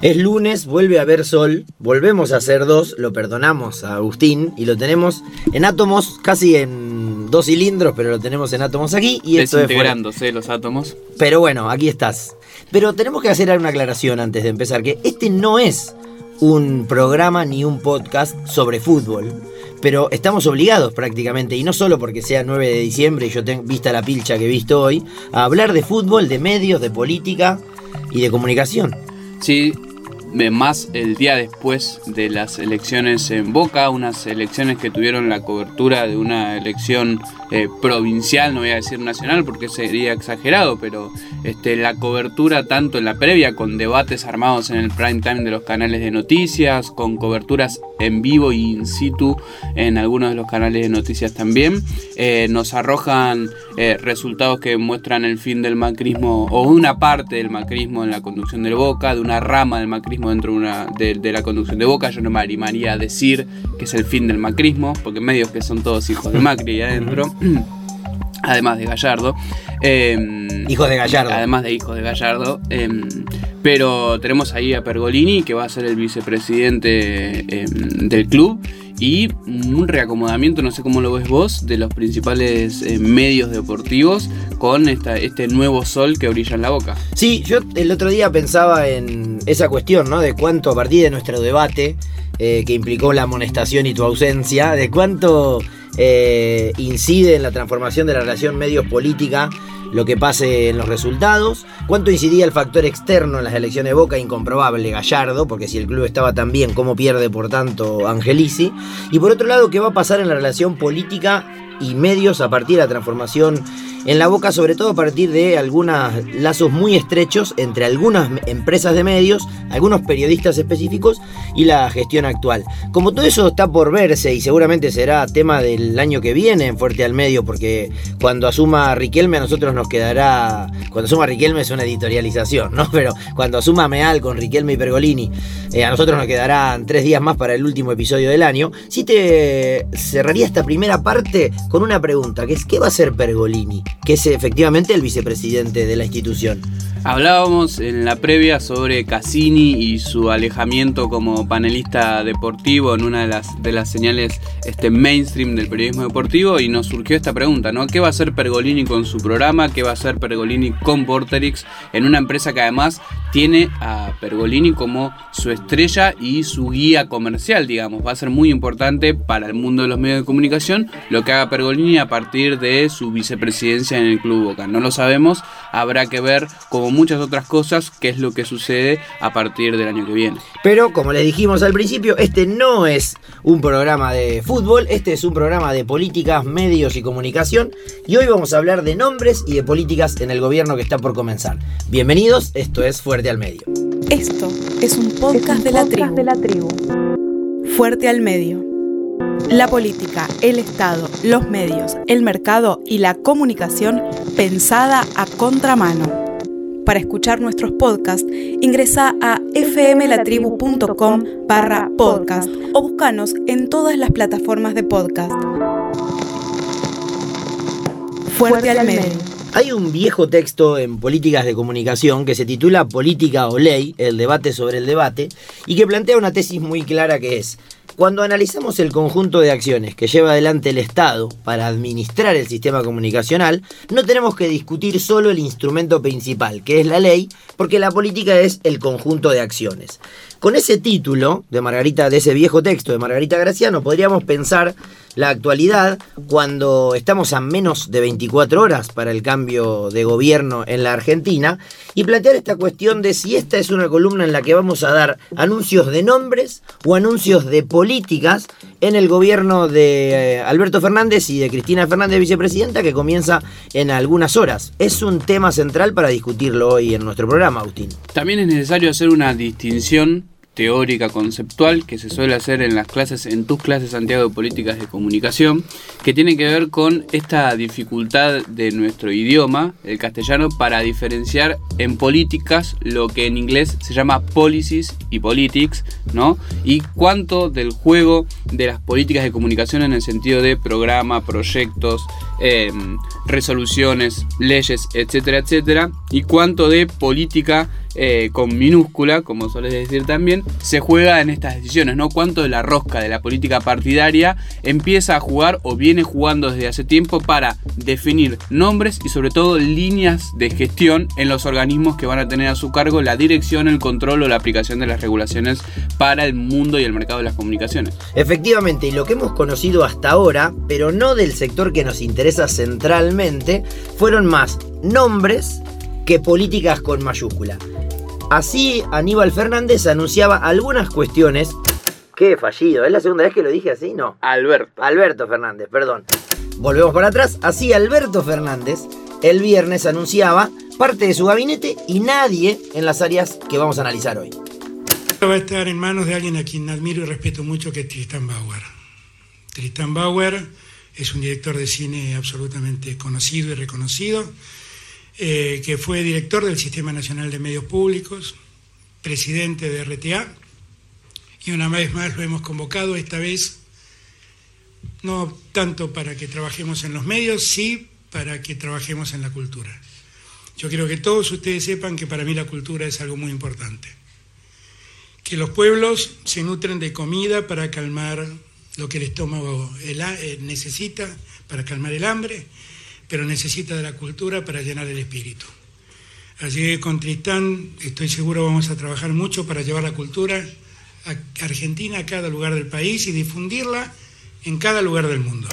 Es lunes, vuelve a haber sol, volvemos a ser dos, lo perdonamos a Agustín y lo tenemos en átomos, casi en dos cilindros, pero lo tenemos en átomos aquí. Y esto Desintegrándose los átomos. Pero bueno, aquí estás. Pero tenemos que hacer una aclaración antes de empezar, que este no es un programa ni un podcast sobre fútbol. Pero estamos obligados prácticamente, y no solo porque sea 9 de diciembre y yo tengo vista la pilcha que he visto hoy, a hablar de fútbol, de medios, de política y de comunicación. Sí, más el día después de las elecciones en Boca, unas elecciones que tuvieron la cobertura de una elección eh, provincial, no voy a decir nacional porque sería exagerado, pero este, la cobertura tanto en la previa con debates armados en el prime time de los canales de noticias, con coberturas en vivo y in situ en algunos de los canales de noticias también, eh, nos arrojan eh, resultados que muestran el fin del macrismo o una parte del macrismo en la conducción de Boca, de una rama del macrismo dentro de, una, de, la conducción de Boca. Yo no me animaría a decir que es el fin del macrismo, porque medios que son todos hijos de Macri adentro. además de Gallardo. Em, hijos de Gallardo. Además de hijos de Gallardo. Em, pero tenemos ahí a Pergolini, que va a ser el vicepresidente em, del club. Y un reacomodamiento, no sé cómo lo ves vos, de los principales medios deportivos con esta, este nuevo sol que brilla en la boca. Sí, yo el otro día pensaba en esa cuestión, ¿no? De cuánto a partir de nuestro debate, eh, que implicó la amonestación y tu ausencia, de cuánto eh, incide en la transformación de la relación medios-política lo que pase en los resultados, cuánto incidía el factor externo en las elecciones de Boca, incomprobable, Gallardo, porque si el club estaba tan bien, ¿cómo pierde por tanto Angelici? Y por otro lado, qué va a pasar en la relación política y medios a partir de la transformación en la boca, sobre todo a partir de algunos lazos muy estrechos entre algunas empresas de medios, algunos periodistas específicos y la gestión actual. Como todo eso está por verse y seguramente será tema del año que viene en Fuerte al Medio, porque cuando asuma Riquelme a nosotros nos quedará, cuando asuma Riquelme es una editorialización, ¿no? Pero cuando asuma Meal con Riquelme y Pergolini, eh, a nosotros nos quedarán tres días más para el último episodio del año. Si te cerraría esta primera parte con una pregunta, que es ¿qué va a hacer Pergolini? Que es efectivamente el vicepresidente de la institución. Hablábamos en la previa sobre Cassini y su alejamiento como panelista deportivo en una de las, de las señales este, mainstream del periodismo deportivo y nos surgió esta pregunta, ¿no? ¿Qué va a hacer Pergolini con su programa? ¿Qué va a hacer Pergolini con Porterix en una empresa que además tiene a Pergolini como su estrella y su guía comercial, digamos? Va a ser muy importante para el mundo de los medios de comunicación lo que haga Pergolini a partir de su vicepresidencia en el Club Boca. No lo sabemos, habrá que ver, como muchas otras cosas, qué es lo que sucede a partir del año que viene. Pero, como les dijimos al principio, este no es un programa de fútbol, este es un programa de políticas, medios y comunicación. Y hoy vamos a hablar de nombres y de políticas en el gobierno que está por comenzar. Bienvenidos, esto es Fuerte al Medio. Esto es un podcast, de, la de la tribu. Fuerte al Medio la política, el Estado, los medios, el mercado y la comunicación pensada a contramano. Para escuchar nuestros podcasts, ingresa a fmlatribu.com barra podcast o búscanos en todas las plataformas de podcast. Fuerte al medio. Hay un viejo texto en políticas de comunicación que se titula Política o Ley, el debate sobre el debate, y que plantea una tesis muy clara que es, cuando analizamos el conjunto de acciones que lleva adelante el Estado para administrar el sistema comunicacional, no tenemos que discutir solo el instrumento principal, que es la ley, porque la política es el conjunto de acciones. Con ese título de Margarita, de ese viejo texto de Margarita Graciano, podríamos pensar la actualidad cuando estamos a menos de 24 horas para el cambio de gobierno en la Argentina y plantear esta cuestión de si esta es una columna en la que vamos a dar anuncios de nombres o anuncios de políticas en el gobierno de eh, Alberto Fernández y de Cristina Fernández, vicepresidenta, que comienza en algunas horas. Es un tema central para discutirlo hoy en nuestro programa, Agustín. También es necesario hacer una distinción teórica conceptual que se suele hacer en las clases, en tus clases Santiago de Políticas de Comunicación, que tiene que ver con esta dificultad de nuestro idioma, el castellano, para diferenciar en políticas lo que en inglés se llama policies y politics, ¿no? Y cuánto del juego de las políticas de comunicación en el sentido de programa, proyectos, em, resoluciones, leyes, etcétera, etcétera, y cuánto de política eh, con minúscula, como sueles decir también, se juega en estas decisiones, ¿no? Cuánto de la rosca de la política partidaria empieza a jugar o viene jugando desde hace tiempo para definir nombres y sobre todo líneas de gestión en los organismos que van a tener a su cargo la dirección, el control o la aplicación de las regulaciones para el mundo y el mercado de las comunicaciones. Efectivamente, y lo que hemos conocido hasta ahora, pero no del sector que nos interesa centralmente, fueron más nombres que políticas con mayúscula. Así, Aníbal Fernández anunciaba algunas cuestiones. Qué fallido, ¿es la segunda vez que lo dije así? No. Alberto. Alberto Fernández, perdón. Volvemos para atrás. Así, Alberto Fernández el viernes anunciaba parte de su gabinete y nadie en las áreas que vamos a analizar hoy. Va a estar en manos de alguien a quien admiro y respeto mucho, que es Tristan Bauer. Tristan Bauer es un director de cine absolutamente conocido y reconocido eh, que fue director del Sistema Nacional de Medios Públicos, presidente de RTA, y una vez más lo hemos convocado, esta vez no tanto para que trabajemos en los medios, sí para que trabajemos en la cultura. Yo quiero que todos ustedes sepan que para mí la cultura es algo muy importante. Que los pueblos se nutren de comida para calmar lo que el estómago eh, necesita, para calmar el hambre, pero necesita de la cultura para llenar el espíritu. Así que con Tristán estoy seguro vamos a trabajar mucho para llevar la cultura a Argentina a cada lugar del país y difundirla en cada lugar del mundo.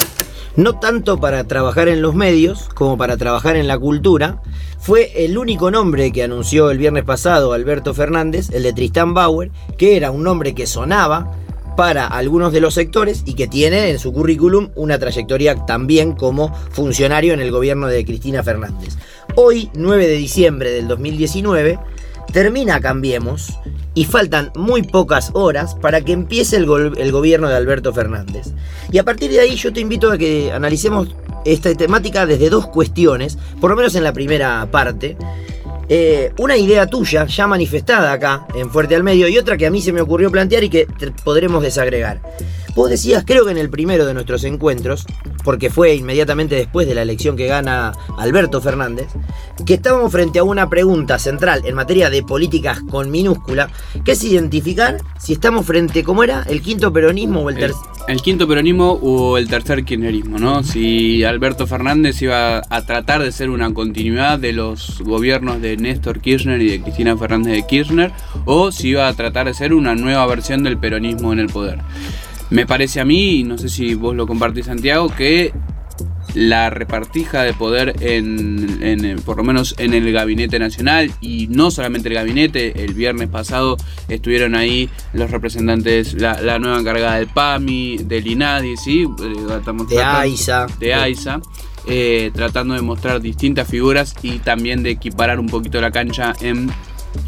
No tanto para trabajar en los medios como para trabajar en la cultura, fue el único nombre que anunció el viernes pasado Alberto Fernández, el de Tristán Bauer, que era un nombre que sonaba, para algunos de los sectores y que tiene en su currículum una trayectoria también como funcionario en el gobierno de Cristina Fernández. Hoy, 9 de diciembre del 2019, termina Cambiemos y faltan muy pocas horas para que empiece el, el, gobierno de Alberto Fernández. Y a partir de ahí yo te invito a que analicemos esta temática desde dos cuestiones, por lo menos en la primera parte. Eh, una idea tuya ya manifestada acá en Fuerte al Medio y otra que a mí se me ocurrió plantear y que podremos desagregar. Vos decías, creo que en el primero de nuestros encuentros, porque fue inmediatamente después de la elección que gana Alberto Fernández, que estábamos frente a una pregunta central en materia de políticas con minúscula, que es identificar si estamos frente, ¿cómo era? ¿El quinto peronismo o el tercer? El, quinto peronismo o el tercer kirchnerismo, ¿no? Si Alberto Fernández iba a tratar de ser una continuidad de los gobiernos de Néstor Kirchner y de Cristina Fernández de Kirchner, o si iba a tratar de ser una nueva versión del peronismo en el poder. Me parece a mí, y no sé si vos lo compartís Santiago, que la repartija de poder en, por lo menos en el gabinete nacional y no solamente el gabinete, el viernes pasado estuvieron ahí los representantes, la, nueva encargada del PAMI, del INADI, ¿sí? Eh, de AISA. De AISA. Eh, tratando de mostrar distintas figuras y también de equiparar un poquito la cancha en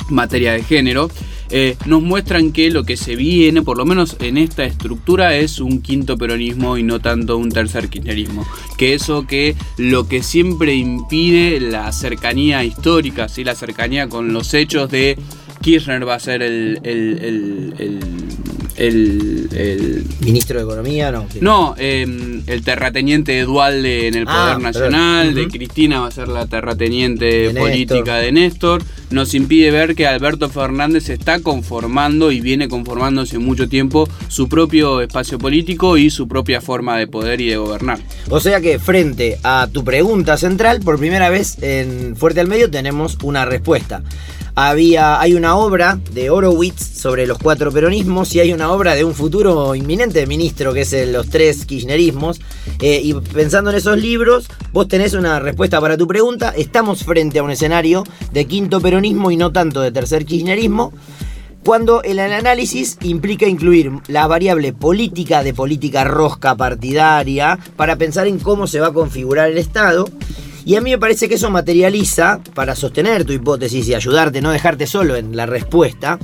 materia de género, eh, nos muestran que lo que se viene, por lo menos en esta estructura, es un quinto peronismo y no tanto un tercer kirchnerismo. Que eso que lo que siempre impide la cercanía histórica, ¿sí? la cercanía con los hechos de Kirchner va a ser el, el, ministro de Economía, no. No, em, el terrateniente de Dualde en el ah, Poder Nacional, de Cristina va a ser la terrateniente política de Néstor, nos impide ver que Alberto Fernández está conformando y viene conformándose mucho tiempo su propio espacio político y su propia forma de poder y de gobernar. O sea que frente a tu pregunta central, por primera vez en Fuerte al Medio tenemos una respuesta había, hay una obra de Horowitz sobre los cuatro peronismos y hay una obra de un futuro inminente ministro que es los tres kirchnerismos. Eh, y pensando en esos libros, vos tenés una respuesta para tu pregunta. Estamos frente a un escenario de quinto peronismo y no tanto de tercer kirchnerismo cuando el análisis implica incluir la variable política de política rosca partidaria para pensar en cómo se va a configurar el Estado Y a mí me parece que eso materializa, para sostener tu hipótesis y ayudarte, no dejarte solo en la respuesta,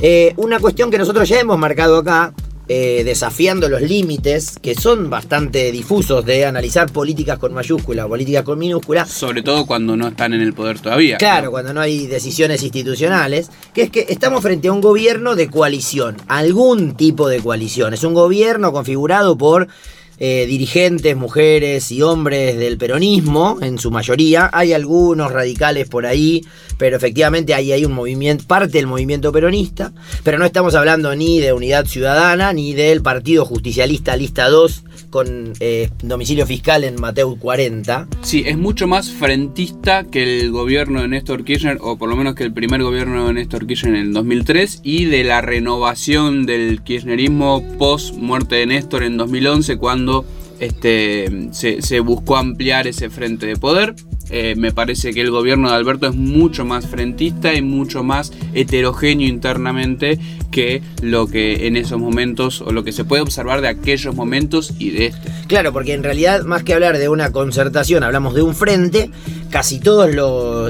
eh, una cuestión que nosotros ya hemos marcado acá, eh, desafiando los límites que son bastante difusos de analizar políticas con mayúscula o políticas con minúscula. Sobre todo cuando no están en el poder todavía. Claro, cuando no hay decisiones institucionales, que es que estamos frente a un gobierno de coalición, algún tipo de coalición. Es un gobierno configurado por eh, dirigentes, mujeres y hombres del peronismo, en su mayoría. Hay algunos radicales por ahí, pero efectivamente ahí hay un movimiento, parte del movimiento peronista. Pero no estamos hablando ni de Unidad Ciudadana, ni del Partido Justicialista Lista 2, con eh, domicilio fiscal en Mateo 40. Sí, es mucho más frentista que el gobierno de Néstor Kirchner, o por lo menos que el primer gobierno de Néstor Kirchner en el 2003, y de la renovación del kirchnerismo post muerte de Néstor en 2011, cuando este, se, buscó ampliar ese frente de poder. Eh, me parece que el gobierno de Alberto es mucho más frentista y mucho más heterogéneo internamente que lo que en esos momentos o lo que se puede observar de aquellos momentos y de este. Claro, porque en realidad más que hablar de una concertación, hablamos de un frente, casi todas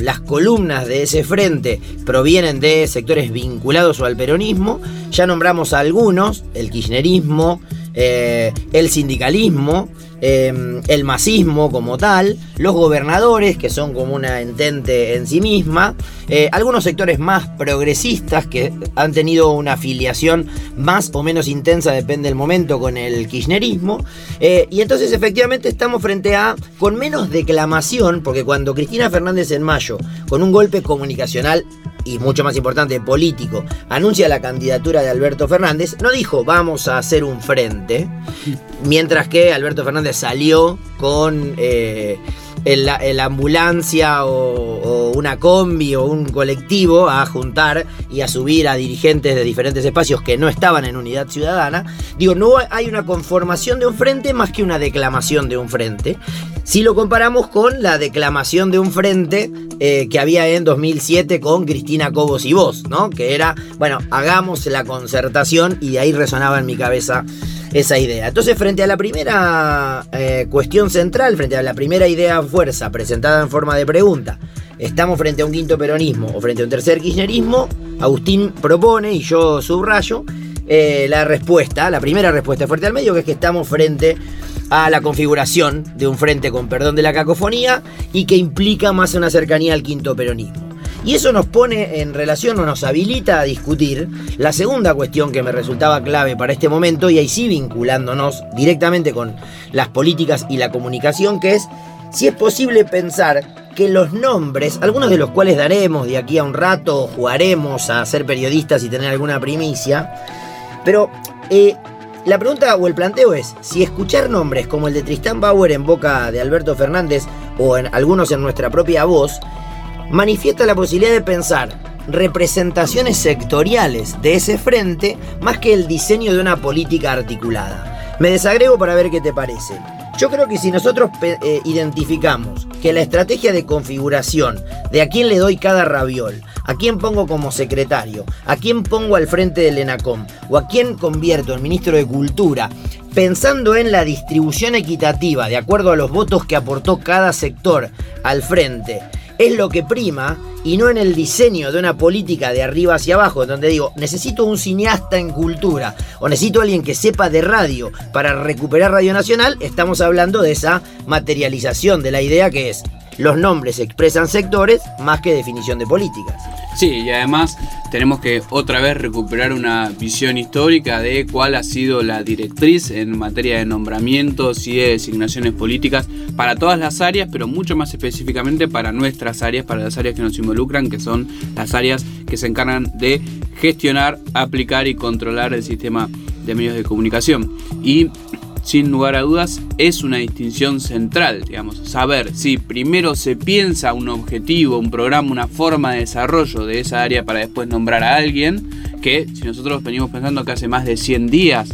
las columnas de ese frente provienen de sectores vinculados o al peronismo, ya nombramos a algunos, el kirchnerismo, eh, el sindicalismo, em, el masismo como tal, los gobernadores, que son como una entente en sí misma, eh, algunos sectores más progresistas que han tenido una afiliación más o menos intensa, depende del momento, con el kirchnerismo. Eh, y entonces efectivamente estamos frente a, con menos declamación, porque cuando Cristina Fernández en mayo, con un golpe comunicacional y mucho más importante, político, anuncia la candidatura de Alberto Fernández, no dijo vamos a hacer un frente, mientras que Alberto Fernández salió con eh, la ambulancia o, una combi o un colectivo a juntar y a subir a dirigentes de diferentes espacios que no estaban en unidad ciudadana. Digo, no hay una conformación de un frente más que una declamación de un frente. Si lo comparamos con la declamación de un frente eh, que había en 2007 con Cristina Cobos y vos, ¿no? Que era, bueno, hagamos la concertación y de ahí resonaba en mi cabeza esa idea. Entonces, frente a la primera eh, cuestión central, frente a la primera idea fuerza presentada en forma de pregunta, ¿estamos frente a un quinto peronismo o frente a un tercer kirchnerismo? Agustín propone, y yo subrayo, eh, la respuesta, la primera respuesta fuerte al medio, que es que estamos frente a la configuración de un frente con perdón de la cacofonía y que implica más una cercanía al quinto peronismo. Y eso nos pone en relación o nos habilita a discutir la segunda cuestión que me resultaba clave para este momento y ahí sí vinculándonos directamente con las políticas y la comunicación, que es si es posible pensar que los nombres, algunos de los cuales daremos de aquí a un rato, jugaremos a ser periodistas y tener alguna primicia, pero eh, la pregunta o el planteo es, si escuchar nombres como el de Tristán Bauer en boca de Alberto Fernández o en algunos en nuestra propia voz, manifiesta la posibilidad de pensar representaciones sectoriales de ese frente más que el diseño de una política articulada. Me desagrego para ver qué te parece. Yo creo que si nosotros eh, identificamos que la estrategia de configuración de a quién le doy cada raviol, a quién pongo como secretario, a quién pongo al frente del ENACOM o a quién convierto en ministro de Cultura, pensando en la distribución equitativa de acuerdo a los votos que aportó cada sector al frente, es lo que prima y no en el diseño de una política de arriba hacia abajo, donde digo, necesito un cineasta en cultura o necesito alguien que sepa de radio. Para recuperar Radio Nacional, estamos hablando de esa materialización de la idea que es los nombres expresan sectores más que definición de políticas. Sí, y además tenemos que otra vez recuperar una visión histórica de cuál ha sido la directriz en materia de nombramientos y de designaciones políticas para todas las áreas, pero mucho más específicamente para nuestras áreas, para las áreas que nos involucran, que son las áreas que se encargan de gestionar, aplicar y controlar el sistema de medios de comunicación. Y sin lugar a dudas, es una distinción central, digamos, saber si primero se piensa un objetivo, un programa, una forma de desarrollo de esa área para después nombrar a alguien, que si nosotros venimos pensando que hace más de 100 días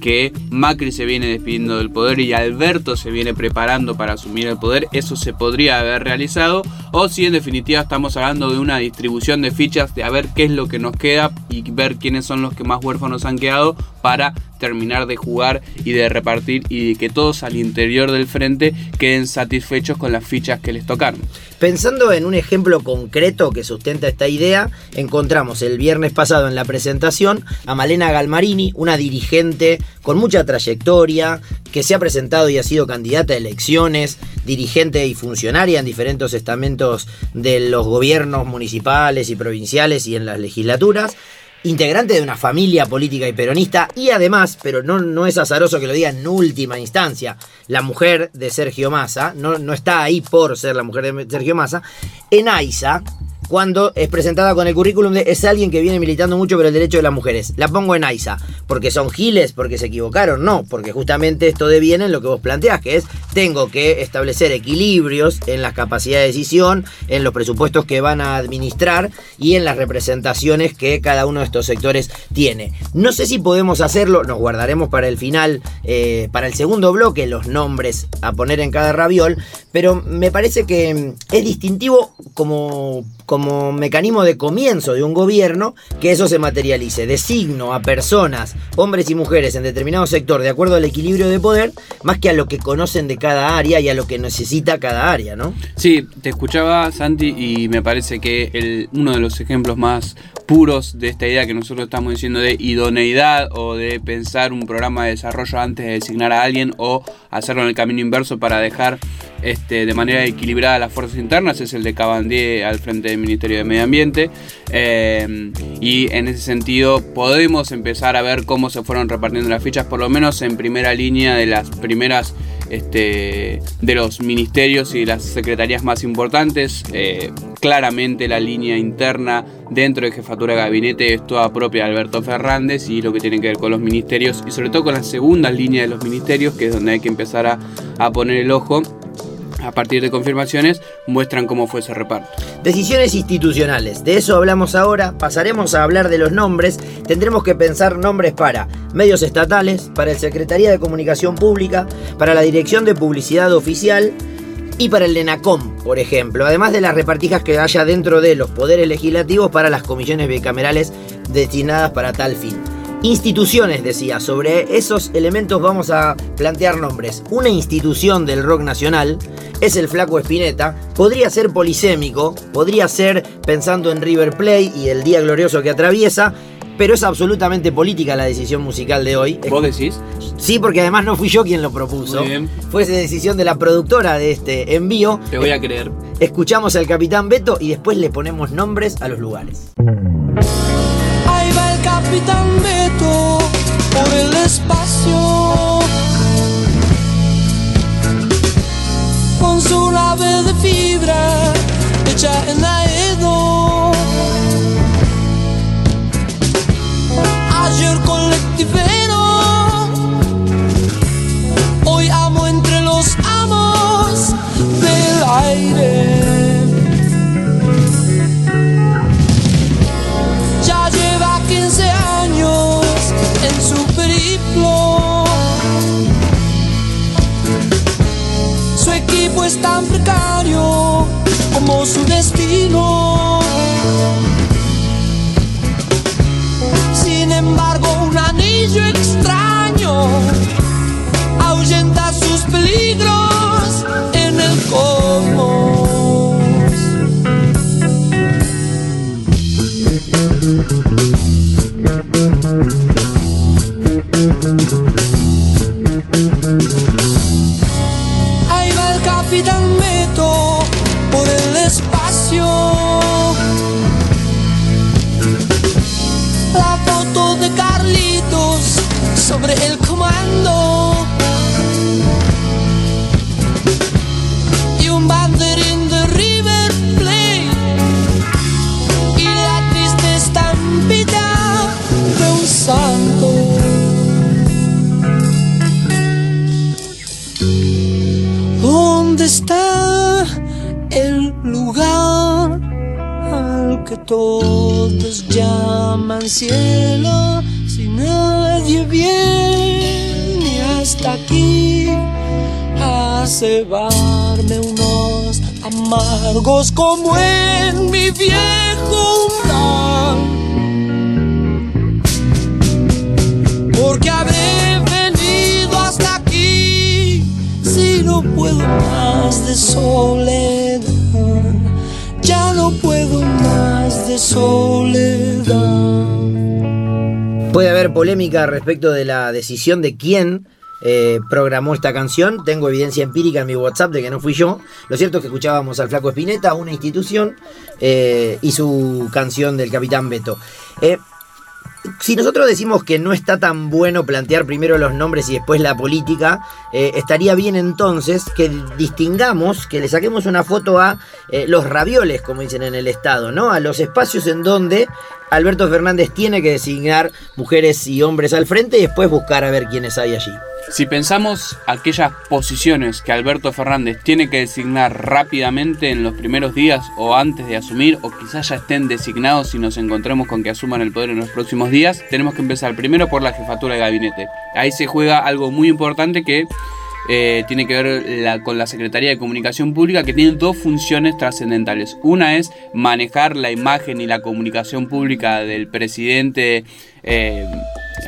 que Macri se viene despidiendo del poder y Alberto se viene preparando para asumir el poder, eso se podría haber realizado, o si en definitiva estamos hablando de una distribución de fichas de a ver qué es lo que nos queda y ver quiénes son los que más huérfanos han quedado para terminar de jugar y de repartir y que todos al interior del frente queden satisfechos con las fichas que les tocaron. Pensando en un ejemplo concreto que sustenta esta idea, encontramos el viernes pasado en la presentación a Malena Galmarini, una dirigente con mucha trayectoria, que se ha presentado y ha sido candidata a elecciones, dirigente y funcionaria en diferentes estamentos de los gobiernos municipales y provinciales y en las legislaturas integrante de una familia política y peronista y además, pero no, no es azaroso que lo diga en última instancia, la mujer de Sergio Massa, no, no está ahí por ser la mujer de Sergio Massa, en AISA, cuando es presentada con el currículum de es alguien que viene militando mucho por el derecho de las mujeres. La pongo en AISA. ¿Porque son giles? ¿Porque se equivocaron? No, porque justamente esto deviene en lo que vos planteás, que es tengo que establecer equilibrios en las capacidades de decisión, en los presupuestos que van a administrar y en las representaciones que cada uno de estos sectores tiene. No sé si podemos hacerlo, nos guardaremos para el final, eh, para el segundo bloque, los nombres a poner en cada raviol, pero me parece que mm, es distintivo como como mecanismo de comienzo de un gobierno que eso se materialice. Designo a personas, hombres y mujeres en determinado sector de acuerdo al equilibrio de poder, más que a lo que conocen de cada área y a lo que necesita cada área, ¿no? Sí, te escuchaba Santi y me parece que el, uno de los ejemplos más puros de esta idea que nosotros estamos diciendo de idoneidad o de pensar un programa de desarrollo antes de designar a alguien o hacerlo en el camino inverso para dejar este, de manera equilibrada las fuerzas internas es el de Cabandier al frente del Ministerio de Medio Ambiente eh, y en ese sentido podemos empezar a ver cómo se fueron repartiendo las fichas por lo menos en primera línea de las primeras este, de los ministerios y las secretarías más importantes. Eh, claramente la línea interna dentro de jefatura gabinete es toda propia de Alberto Fernández y lo que tiene que ver con los ministerios y sobre todo con la segunda línea de los ministerios, que es donde hay que empezar a, a poner el ojo a partir de confirmaciones, muestran cómo fue ese reparto. Decisiones institucionales, de eso hablamos ahora, pasaremos a hablar de los nombres, tendremos que pensar nombres para medios estatales, para el Secretaría de Comunicación Pública, para la Dirección de Publicidad Oficial, y para el ENACOM, por ejemplo, además de las repartijas que haya dentro de los poderes legislativos para las comisiones bicamerales destinadas para tal fin. Instituciones, decía, sobre esos elementos vamos a plantear nombres. Una institución del rock nacional es el Flaco Espineta, podría ser polisémico, podría ser pensando en River Play y el día glorioso que atraviesa, pero es absolutamente política la decisión musical de hoy. ¿Vos decís? Sí, porque además no fui yo quien lo propuso. Muy bien. Fue decisión de la productora de este envío. Te voy a creer. Escuchamos al capitán Beto y después le ponemos nombres a los lugares. Ahí va el capitán Beto espacio. Con su nave de fibra hecha en Aedo. Ayer colectivero. Es tan precario como su destino. Sin embargo, un anillo extraño ahuyenta sus peligros en el cosmos. Puede haber polémica respecto de la decisión de quién eh, programó esta canción. Tengo evidencia empírica en mi WhatsApp de que no fui yo. Lo cierto es que escuchábamos al Flaco Espineta, una institución, eh, y su canción del Capitán Beto. Eh, si nosotros decimos que no está tan bueno plantear primero los nombres y después la política, estaría bien entonces que distingamos, que le saquemos una foto a los ravioles, como dicen en el Estado, ¿no? A los espacios en donde Alberto Fernández tiene que designar mujeres y hombres al frente y después buscar a ver quiénes hay allí. Si pensamos aquellas posiciones que Alberto Fernández tiene que designar rápidamente en los primeros días o antes de asumir, o quizás ya estén designados y nos encontremos con que asuman el poder en los próximos días, tenemos que empezar primero por la jefatura de gabinete. Ahí se juega algo muy importante que eh, tiene que ver con la Secretaría de Comunicación Pública, que tiene dos funciones trascendentales. Una es manejar la imagen y la comunicación pública del presidente. Eh,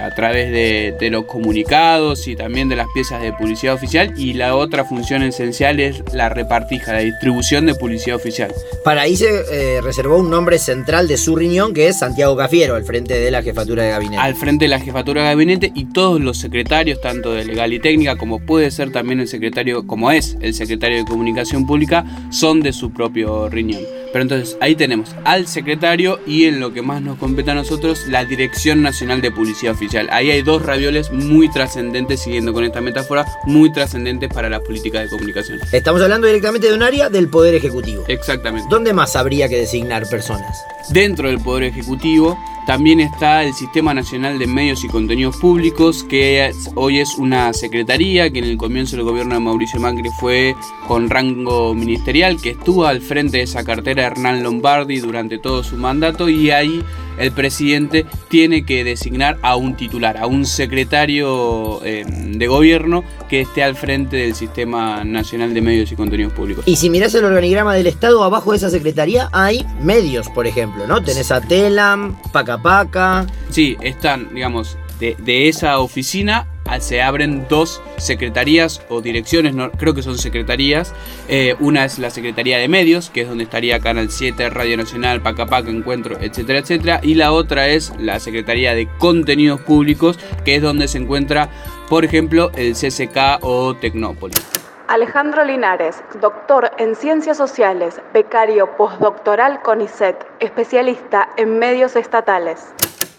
a través de, los comunicados y también de las piezas de publicidad oficial y la otra función esencial es la repartija, la distribución de publicidad oficial. Para ahí se eh, reservó un nombre central de su riñón que es Santiago Cafiero, al frente de la jefatura de gabinete. Al frente de la jefatura de gabinete y todos los secretarios, tanto de legal y técnica como puede ser también el secretario, como es el secretario de comunicación pública, son de su propio riñón. Pero entonces ahí tenemos al secretario y en lo que más nos compete a nosotros, la Dirección Nacional de Publicidad Oficial. Ahí hay dos ravioles muy trascendentes, siguiendo con esta metáfora, muy trascendentes para la política de comunicación. Estamos hablando directamente de un área del Poder Ejecutivo. Exactamente. ¿Dónde más habría que designar personas? Dentro del Poder Ejecutivo también está el Sistema Nacional de Medios y Contenidos Públicos, que hoy es una secretaría que en el comienzo del gobierno de Mauricio Macri fue con rango ministerial, que estuvo al frente de esa cartera Hernán Lombardi durante todo su mandato y ahí el presidente tiene que designar a un titular, a un secretario eh, de gobierno que esté al frente del Sistema Nacional de Medios y Contenidos Públicos. Y si mirás el organigrama del Estado, abajo de esa secretaría hay medios, por ejemplo, ¿no? Tenés a Telam, Paca Paca. Sí, están, digamos, de, de esa oficina se abren dos secretarías o direcciones, no, creo que son secretarías. Eh, una es la Secretaría de Medios, que es donde estaría Canal 7, Radio Nacional, Pacapaca, Encuentro, etcétera, etcétera. Y la otra es la Secretaría de Contenidos Públicos, que es donde se encuentra, por ejemplo, el CCK o Tecnópolis. Alejandro Linares, doctor en Ciencias Sociales, becario postdoctoral con ISET, especialista en medios estatales.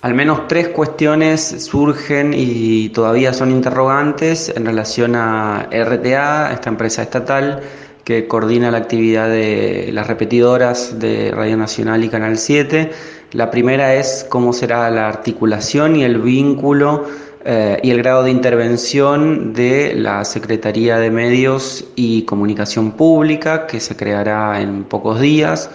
Al menos tres cuestiones surgen y todavía son interrogantes en relación a RTA, esta empresa estatal que coordina la actividad de las repetidoras de Radio Nacional y Canal 7. La primera es cómo será la articulación y el vínculo eh, y el grado de intervención de la Secretaría de Medios y Comunicación Pública, que se creará en pocos días.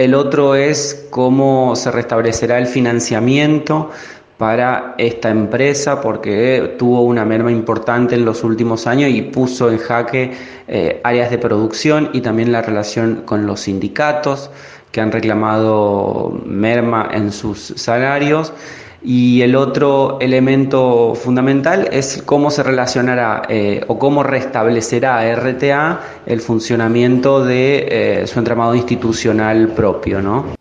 El otro es cómo se restablecerá el financiamiento para esta empresa porque tuvo una merma importante en los últimos años y puso en jaque eh, áreas de producción y también la relación con los sindicatos que han reclamado merma en sus salarios. Y el otro elemento fundamental es cómo se relacionará eh, o cómo restablecerá RTA el funcionamiento de eh, su entramado institucional propio, ¿no?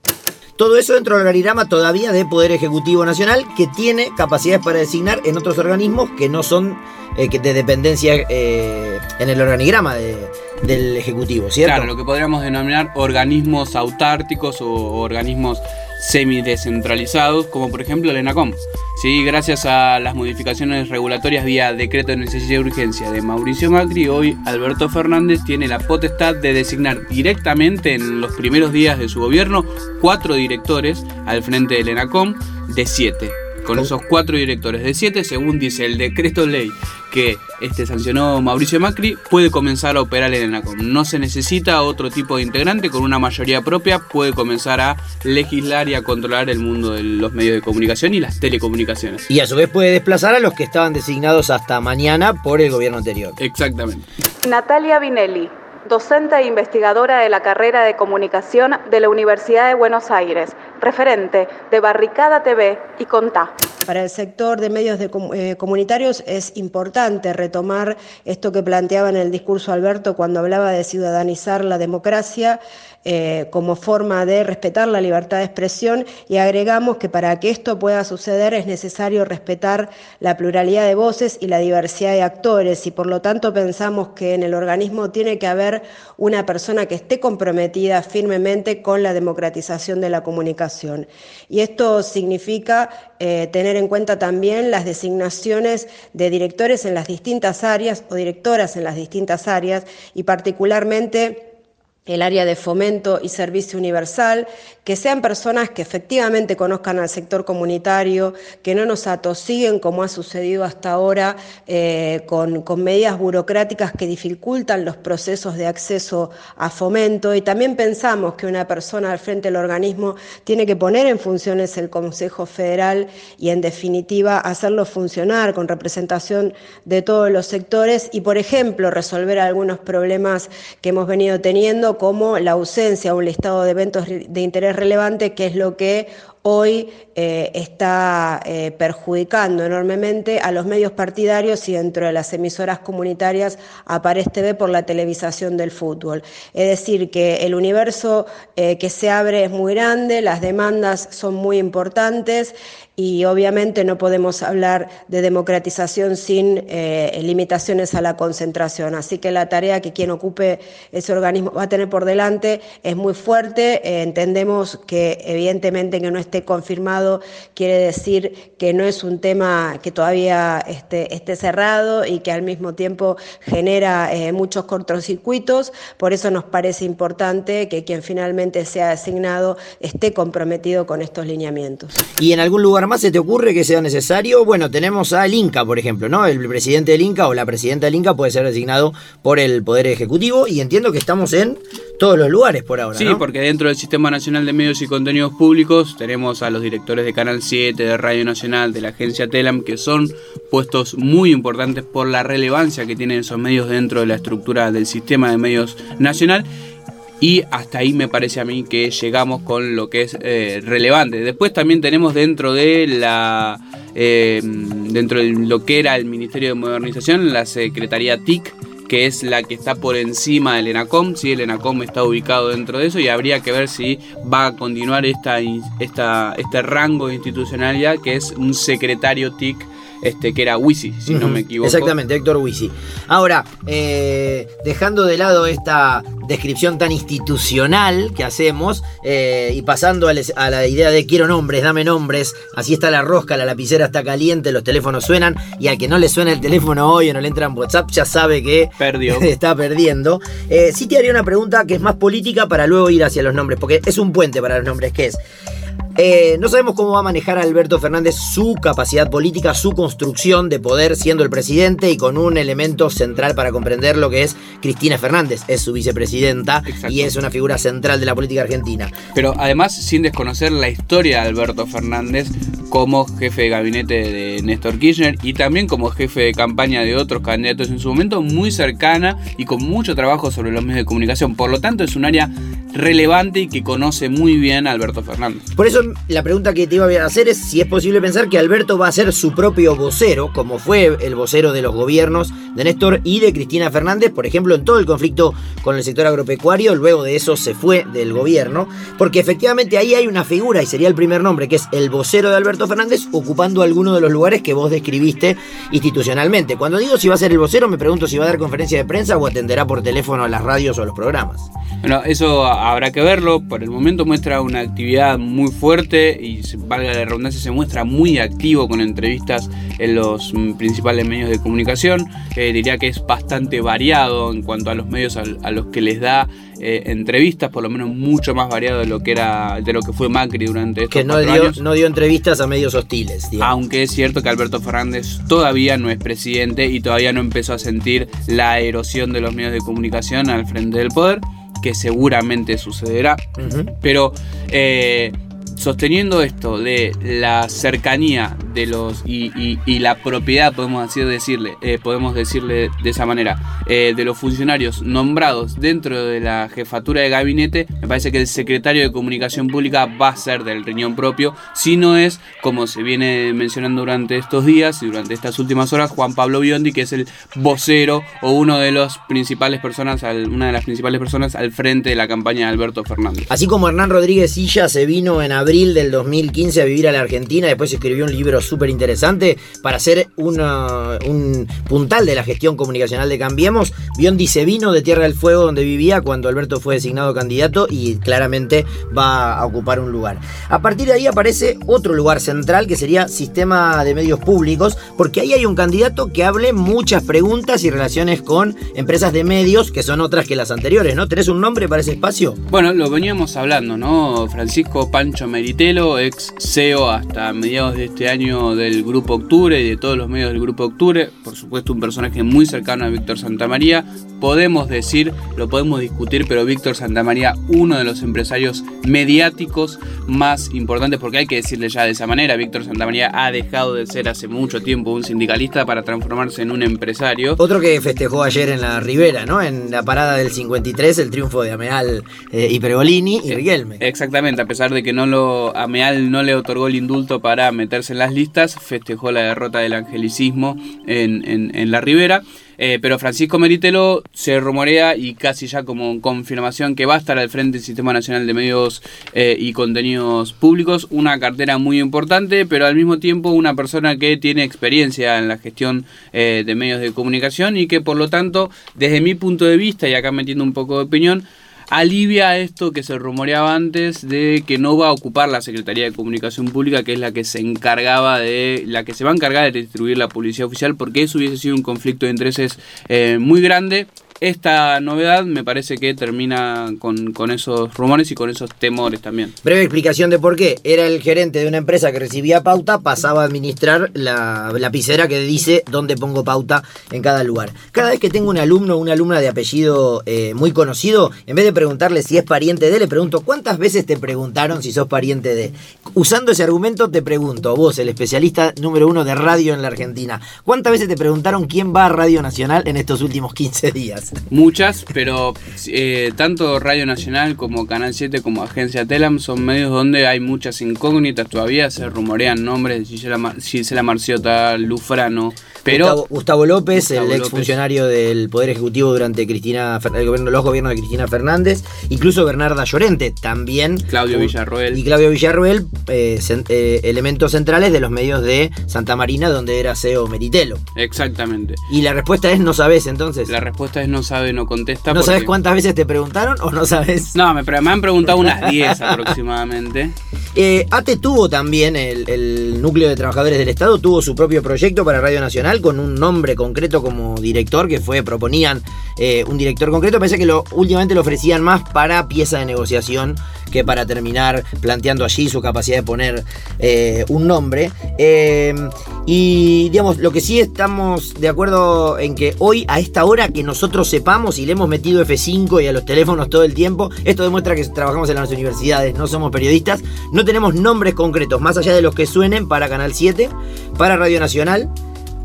Todo eso dentro del organigrama todavía de Poder Ejecutivo Nacional, que tiene capacidades para designar en otros organismos que no son eh, de dependencia en el organigrama del Ejecutivo, ¿cierto? Claro, lo que podríamos denominar organismos autárticos o organismos semidescentralizados, como por ejemplo el ENACOM. ¿sí? Gracias a las modificaciones regulatorias vía decreto de necesidad de urgencia de Mauricio Macri, hoy Alberto Fernández tiene la potestad de designar directamente en los primeros días de su gobierno cuatro directores al frente del ENACOM de siete con esos cuatro directores de siete, según dice el decreto ley que este sancionó Mauricio Macri, puede comenzar a operar en ENACOM. No se necesita otro tipo de integrante, con una mayoría propia puede comenzar a legislar y a controlar el mundo de los medios de comunicación y las telecomunicaciones. Y a su vez puede desplazar a los que estaban designados hasta mañana por el gobierno anterior. Exactamente. Natalia Vinelli, docente e investigadora de la carrera de comunicación de la Universidad de Buenos Aires, referente de Barricada TV y Contá. Para el sector de medios eh, comunitarios es importante retomar esto que planteaba en el discurso Alberto cuando hablaba de ciudadanizar la democracia eh, como forma de respetar la libertad de expresión y agregamos que para que esto pueda suceder es necesario respetar la pluralidad de voces y la diversidad de actores y por lo tanto pensamos que en el organismo tiene que haber una persona que esté comprometida firmemente con la democratización de la comunicación. Y esto significa eh, tener en cuenta también las designaciones de directores en las distintas áreas o directoras en las distintas áreas y particularmente el área de fomento y servicio universal, que sean personas que efectivamente conozcan al sector comunitario, que no nos atosiguen como ha sucedido hasta ahora eh, con, medidas burocráticas que dificultan los procesos de acceso a fomento. Y también pensamos que una persona al frente del organismo tiene que poner en funciones el Consejo Federal y en definitiva hacerlo funcionar con representación de todos los sectores y, por ejemplo, resolver algunos problemas que hemos venido teniendo como la ausencia o un listado de eventos de interés relevante, que es lo que hoy eh, está eh, perjudicando enormemente a los medios partidarios y dentro de las emisoras comunitarias aparece TV por la televisación del fútbol. Es decir, que el universo eh, que se abre es muy grande, las demandas son muy importantes y obviamente no podemos hablar de democratización sin limitaciones a la concentración. Así que la tarea que quien ocupe ese organismo va a tener por delante es muy fuerte. entendemos que evidentemente que no esté confirmado quiere decir que no es un tema que todavía esté, esté cerrado y que al mismo tiempo genera eh, muchos cortocircuitos. Por eso nos parece importante que quien finalmente sea designado esté comprometido con estos lineamientos. ¿Y en algún lugar más se te ocurre que sea necesario? Bueno, tenemos al Inca, por ejemplo, ¿no? El presidente del Inca o la presidenta del Inca puede ser designado por el Poder Ejecutivo y entiendo que estamos en todos los lugares por ahora. Sí, porque dentro del Sistema Nacional de Medios y Contenidos Públicos tenemos a los directores de Canal 7, de Radio Nacional, de la agencia Telam, que son puestos muy importantes por la relevancia que tienen esos medios dentro de la estructura del sistema de medios nacional. Y hasta ahí me parece a mí que llegamos con lo que es eh, relevante. Después también tenemos dentro de la eh, dentro de lo que era el Ministerio de Modernización, la Secretaría TIC, que es la que está por encima del ENACOM. Sí, el ENACOM está ubicado dentro de eso y habría que ver si va a continuar esta, esta, este rango de institucionalidad que es un secretario TIC este, que era Wisi, si no me equivoco. Exactamente, Héctor Wisi. Ahora, eh, dejando de lado esta descripción tan institucional que hacemos eh, y pasando a, la idea de quiero nombres, dame nombres, así está la rosca, la lapicera está caliente, los teléfonos suenan y al que no le suena el teléfono hoy o no le entra en WhatsApp ya sabe que Perdió. está perdiendo. Eh, sí te haría una pregunta que es más política para luego ir hacia los nombres, porque es un puente para los nombres, que es... Eh, no sabemos cómo va a manejar Alberto Fernández su capacidad política, su construcción de poder siendo el presidente y con un elemento central para comprender lo que es Cristina Fernández. Es su vicepresidenta y es una figura central de la política argentina. Pero además sin desconocer la historia de Alberto Fernández como jefe de gabinete de Néstor Kirchner y también como jefe de campaña de otros candidatos en su momento, muy cercana y con mucho trabajo sobre los medios de comunicación. Por lo tanto, es un área relevante y que conoce muy bien a Alberto Fernández. Por eso la pregunta que te iba a hacer es si es posible pensar que Alberto va a ser su propio vocero, como fue el vocero de los gobiernos de Néstor y de Cristina Fernández, por ejemplo, en todo el conflicto con el sector agropecuario, luego de eso se fue del gobierno, porque efectivamente ahí hay una figura, y sería el primer nombre, que es el vocero de Alberto Fernández, ocupando alguno de los lugares que vos describiste institucionalmente. Cuando digo si va a ser el vocero, me pregunto si va a dar conferencia de prensa o atenderá por teléfono a las radios o a los programas. Bueno, eso habrá que verlo, por el momento muestra una actividad muy fuerte y, valga la redundancia, se muestra muy activo con entrevistas en los mm, principales medios de comunicación. Eh, diría que es bastante variado en cuanto a los medios a, los que les da eh, entrevistas, por lo menos mucho más variado de lo que era de lo que fue Macri durante estos que no dio, no dio entrevistas a medios hostiles. Aunque es cierto que Alberto Fernández todavía no es presidente y todavía no empezó a sentir la erosión de los medios de comunicación al frente del poder que seguramente sucederá. Pero eh, sosteniendo esto de la cercanía de los y, la propiedad, podemos así decirle, eh, podemos decirle de esa manera, eh, de los funcionarios nombrados dentro de la jefatura de gabinete, me parece que el secretario de comunicación pública va a ser del riñón propio, si no es, como se viene mencionando durante estos días y durante estas últimas horas, Juan Pablo Biondi, que es el vocero o uno de los principales personas, una de las principales personas al frente de la campaña de Alberto Fernández. Así como Hernán Rodríguez Silla se vino en abril del 2015 a vivir a la Argentina, después escribió un libro súper interesante para hacer un puntal de la gestión comunicacional de Cambiemos. Biondi se vino de Tierra del Fuego donde vivía cuando Alberto fue designado candidato y claramente va a ocupar un lugar. A partir de ahí aparece otro lugar central que sería sistema de medios públicos, porque ahí hay un candidato que hable muchas preguntas y relaciones con empresas de medios que son otras que las anteriores, ¿no? ¿Tenés un nombre para ese espacio? Bueno, lo veníamos hablando, ¿no? Francisco Pancho Meritelo, ex CEO hasta mediados de este año del Grupo Octubre y de todos los medios del Grupo Octubre, por supuesto un personaje muy cercano a Víctor Santamaría, podemos decir, lo podemos discutir, pero Víctor Santamaría, uno de los empresarios mediáticos más importantes, porque hay que decirle ya de esa manera, Víctor Santamaría ha dejado de ser hace mucho tiempo un sindicalista para transformarse en un empresario. Otro que festejó ayer en la Ribera, ¿no? En la parada del 53, el triunfo de Ameal eh, y Pregolini y Riquelme. Exactamente, a pesar de que no lo, Ameal no le otorgó el indulto para meterse en las listas, festejó la derrota del angelicismo en la Ribera. Eh, pero Francisco Meritelo se rumorea y casi ya como confirmación que va a estar al frente del Sistema Nacional de Medios eh, y Contenidos Públicos, una cartera muy importante, pero al mismo tiempo una persona que tiene experiencia en la gestión eh, de medios de comunicación y que por lo tanto, desde mi punto de vista, y acá metiendo un poco de opinión, alivia esto que se rumoreaba antes de que no va a ocupar la Secretaría de Comunicación Pública, que es la que se encargaba de, la que se va a encargar de distribuir la publicidad oficial, porque eso hubiese sido un conflicto de intereses eh, muy grande esta novedad me parece que termina con, esos rumores y con esos temores también. Breve explicación de por qué. Era el gerente de una empresa que recibía pauta, pasaba a administrar la lapicera que dice dónde pongo pauta en cada lugar. Cada vez que tengo un alumno o una alumna de apellido eh, muy conocido, en vez de preguntarle si es pariente de, le pregunto cuántas veces te preguntaron si sos pariente de. Usando ese argumento te pregunto, vos, el especialista número uno de radio en la Argentina, ¿cuántas veces te preguntaron quién va a Radio Nacional en estos últimos 15 días? Muchas, pero eh, tanto Radio Nacional como Canal 7 como Agencia Telam son medios donde hay muchas incógnitas todavía, se rumorean nombres de Gisela, Gisela Marciota, Lufrano, pero Gustavo, López, el ex funcionario del Poder Ejecutivo durante Cristina, el gobierno, los gobiernos de Cristina Fernández, incluso Bernarda Llorente, también. Claudio Villarroel. Y Claudio Villarroel, eh, eh, elementos centrales de los medios de Santa Marina, donde era CEO Meritelo. Exactamente. Y la respuesta es no sabes entonces. La respuesta es no sabe, no contesta. ¿No sabes cuántas veces te preguntaron o no sabes? No, me, me han preguntado unas 10 aproximadamente. Eh, ATE tuvo también, el, el núcleo de trabajadores del Estado, tuvo su propio proyecto para Radio Nacional con un nombre concreto como director, que fue, proponían eh, un director concreto, parece que últimamente lo ofrecían más para pieza de negociación que para terminar planteando allí su capacidad de poner eh, un nombre. Eh, y digamos, lo que sí estamos de acuerdo en que hoy, a esta hora que nosotros sepamos y le hemos metido F5 y a los teléfonos todo el tiempo, esto demuestra que trabajamos en las universidades, no somos periodistas, no tenemos nombres concretos, más allá de los que suenen para Canal 7, para Radio Nacional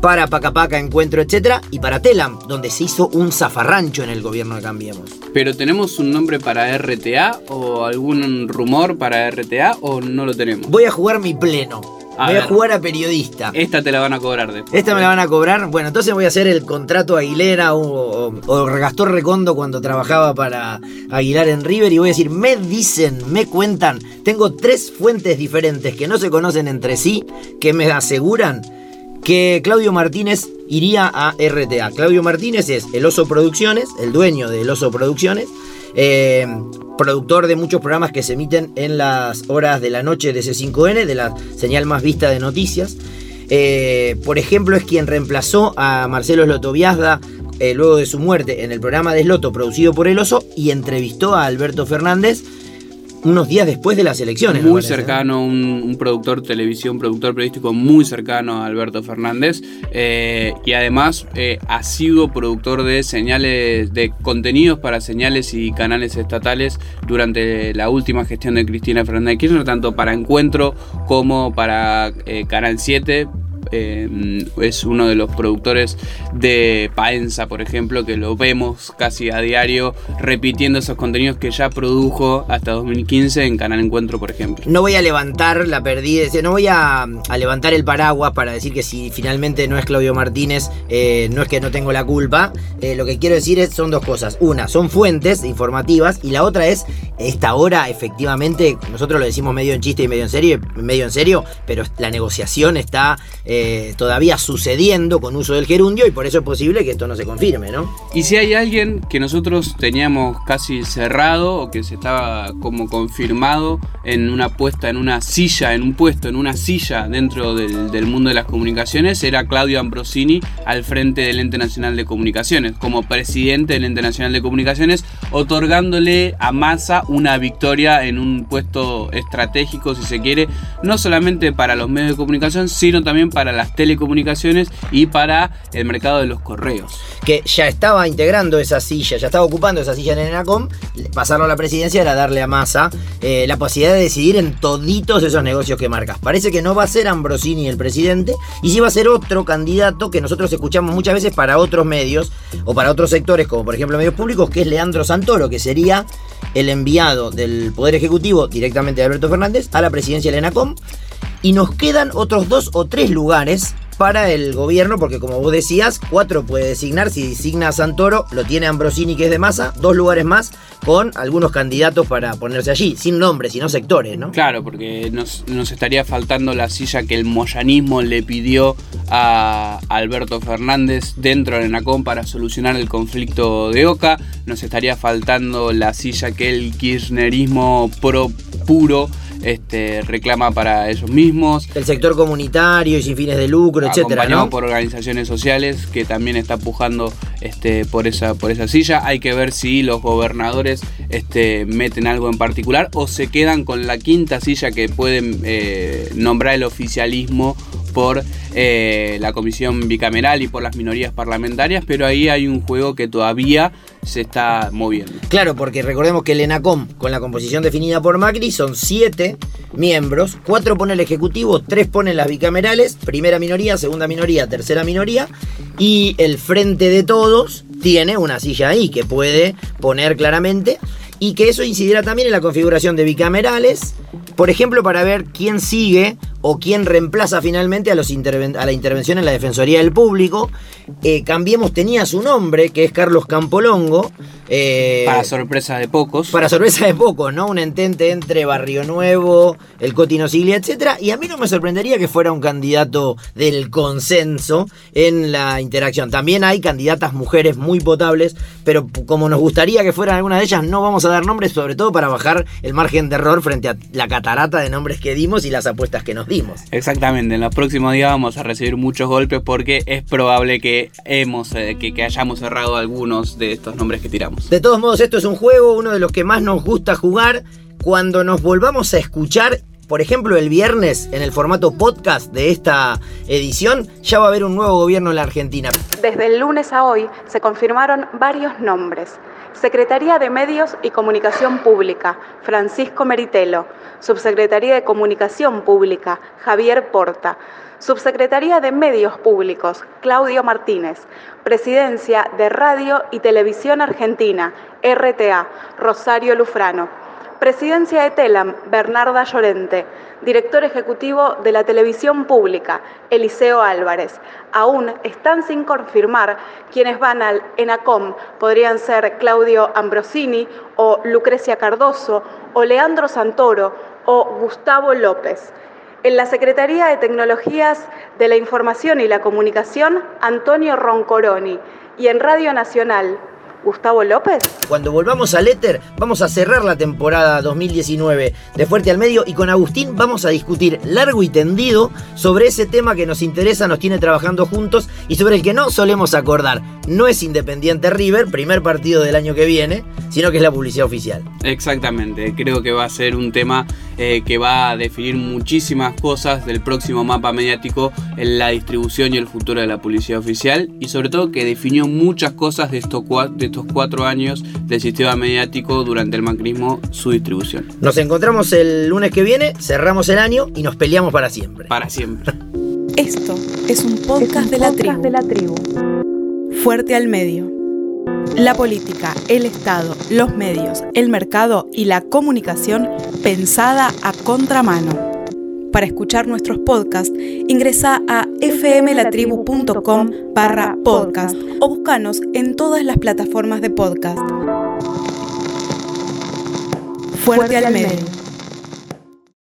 para Pacapaca, Encuentro, etcétera, y para Telam, donde se hizo un zafarrancho en el gobierno de Cambiemos. ¿Pero tenemos un nombre para RTA o algún rumor para RTA o no lo tenemos? Voy a jugar mi pleno. voy a jugar a periodista. Esta te la van a cobrar después. Esta me la van a cobrar. Bueno, entonces voy a hacer el contrato Aguilera o, o, Gastor Recondo cuando trabajaba para Aguilar en River y voy a decir, me dicen, me cuentan, tengo tres fuentes diferentes que no se conocen entre sí, que me aseguran que Claudio Martínez iría a RTA. Claudio Martínez es el Oso Producciones, el dueño del Oso Producciones, eh, productor de muchos programas que se emiten en las horas de la noche de C5N, de la señal más vista de noticias. Eh, por ejemplo, es quien reemplazó a Marcelo Slotoviazda eh, luego de su muerte en el programa de Sloto producido por El Oso y entrevistó a Alberto Fernández unos días después de las elecciones. Muy cercano, un, productor de televisión, productor periodístico muy cercano a Alberto Fernández eh, y además eh, ha sido productor de señales, de contenidos para señales y canales estatales durante la última gestión de Cristina Fernández Kirchner, tanto para Encuentro como para eh, Canal 7 eh, es uno de los productores de Paenza, por ejemplo, que lo vemos casi a diario repitiendo esos contenidos que ya produjo hasta 2015 en Canal Encuentro, por ejemplo. No voy a levantar la perdida, no voy a, levantar el paraguas para decir que si finalmente no es Claudio Martínez, eh, no es que no tengo la culpa. Eh, lo que quiero decir es, son dos cosas. Una, son fuentes informativas y la otra es, esta hora efectivamente, nosotros lo decimos medio en chiste y medio en serio, medio en serio pero la negociación está... todavía sucediendo con uso del gerundio y por eso es posible que esto no se confirme, ¿no? Y si hay alguien que nosotros teníamos casi cerrado o que se estaba como confirmado en una puesta, en una silla, en un puesto, en una silla dentro del, mundo de las comunicaciones, era Claudio Ambrosini al frente del Ente Nacional de Comunicaciones, como presidente del Ente Nacional de Comunicaciones, otorgándole a Massa una victoria en un puesto estratégico, si se quiere, no solamente para los medios de comunicación, sino también para para las telecomunicaciones y para el mercado de los correos. Que ya estaba integrando esa silla, ya estaba ocupando esa silla en ENACOM, pasarlo a la presidencia era darle a Massa eh, la posibilidad de decidir en toditos esos negocios que marcas. Parece que no va a ser Ambrosini el presidente y sí va a ser otro candidato que nosotros escuchamos muchas veces para otros medios o para otros sectores, como por ejemplo medios públicos, que es Leandro Santoro, que sería el enviado del Poder Ejecutivo directamente de Alberto Fernández a la presidencia de ENACOM y nos quedan otros dos o tres lugares para el gobierno, porque como vos decías, cuatro puede designar. Si designa a Santoro, lo tiene Ambrosini, que es de masa, dos lugares más con algunos candidatos para ponerse allí, sin nombres, sino sectores, ¿no? Claro, porque nos, estaría faltando la silla que el moyanismo le pidió a Alberto Fernández dentro de NACOM para solucionar el conflicto de Oca. Nos estaría faltando la silla que el kirchnerismo pro puro este, reclama para ellos mismos. El sector comunitario y sin fines de lucro, etcétera. ¿no? por organizaciones sociales que también está pujando este, por, esa, por esa silla. Hay que ver si los gobernadores este, meten algo en particular o se quedan con la quinta silla que pueden eh, nombrar el oficialismo por eh, la comisión bicameral y por las minorías parlamentarias, pero ahí hay un juego que todavía se está moviendo. Claro, porque recordemos que el ENACOM, con la composición definida por Macri, son siete miembros, cuatro pone el Ejecutivo, tres ponen las bicamerales, primera minoría, segunda minoría, tercera minoría, y el Frente de Todos tiene una silla ahí que puede poner claramente y que eso incidirá también en la configuración de bicamerales, por ejemplo, para ver quién sigue o quién reemplaza finalmente a, los a la intervención en la Defensoría del Público. Eh, Cambiemos tenía su nombre, que es Carlos Campolongo. Eh, para sorpresa de pocos. Para sorpresa de pocos, ¿no? Un entente entre Barrio Nuevo, el Cotino Siglia, etc. Y a mí no me sorprendería que fuera un candidato del consenso en la interacción. También hay candidatas mujeres muy potables, pero como nos gustaría que fueran algunas de ellas, no vamos a dar nombres, sobre todo para bajar el margen de error frente a la catarata de nombres que dimos y las apuestas que nos dimos. Exactamente, en los próximos días vamos a recibir muchos golpes porque es probable que, hemos, eh, que, hayamos cerrado algunos de estos nombres que tiramos. De todos modos, esto es un juego, uno de los que más nos gusta jugar. Cuando nos volvamos a escuchar por ejemplo, el viernes, en el formato podcast de esta edición, ya va a haber un nuevo gobierno en la Argentina. Desde el lunes a hoy se confirmaron varios nombres. Secretaría de Medios y Comunicación Pública, Francisco Meritelo. Subsecretaría de Comunicación Pública, Javier Porta. Subsecretaría de Medios Públicos, Claudio Martínez. Presidencia de Radio y Televisión Argentina, RTA, Rosario Lufrano. Presidencia de TELAM, Bernarda Llorente. Director ejecutivo de la televisión pública, Eliseo Álvarez. Aún están sin confirmar quienes van al ENACOM. Podrían ser Claudio Ambrosini o Lucrecia Cardoso o Leandro Santoro o Gustavo López. En la Secretaría de Tecnologías de la Información y la Comunicación, Antonio Roncoroni. Y en Radio Nacional, Gustavo López? Cuando volvamos al éter, vamos a cerrar la temporada 2019 de Fuerte al Medio y con Agustín vamos a discutir largo y tendido sobre ese tema que nos interesa, nos tiene trabajando juntos y sobre el que no solemos acordar. No es Independiente River, primer partido del año que viene, sino que es la publicidad oficial. Exactamente, creo que va a ser un tema eh, que va a definir muchísimas cosas del próximo mapa mediático en la distribución y el futuro de la publicidad oficial y sobre todo que definió muchas cosas de estos, de estos cuatro años del sistema mediático durante el macrismo, su distribución. Nos encontramos el lunes que viene, cerramos el año y nos peleamos para siempre. Para siempre. Esto es un podcast, de, la de la tribu. Fuerte al medio. La política, el Estado, los medios, el mercado y la comunicación pensada a contramano. Para escuchar nuestros podcasts, ingresa a fmlatribu.com barra podcast o búscanos en todas las plataformas de podcast. Fuerte, al medio.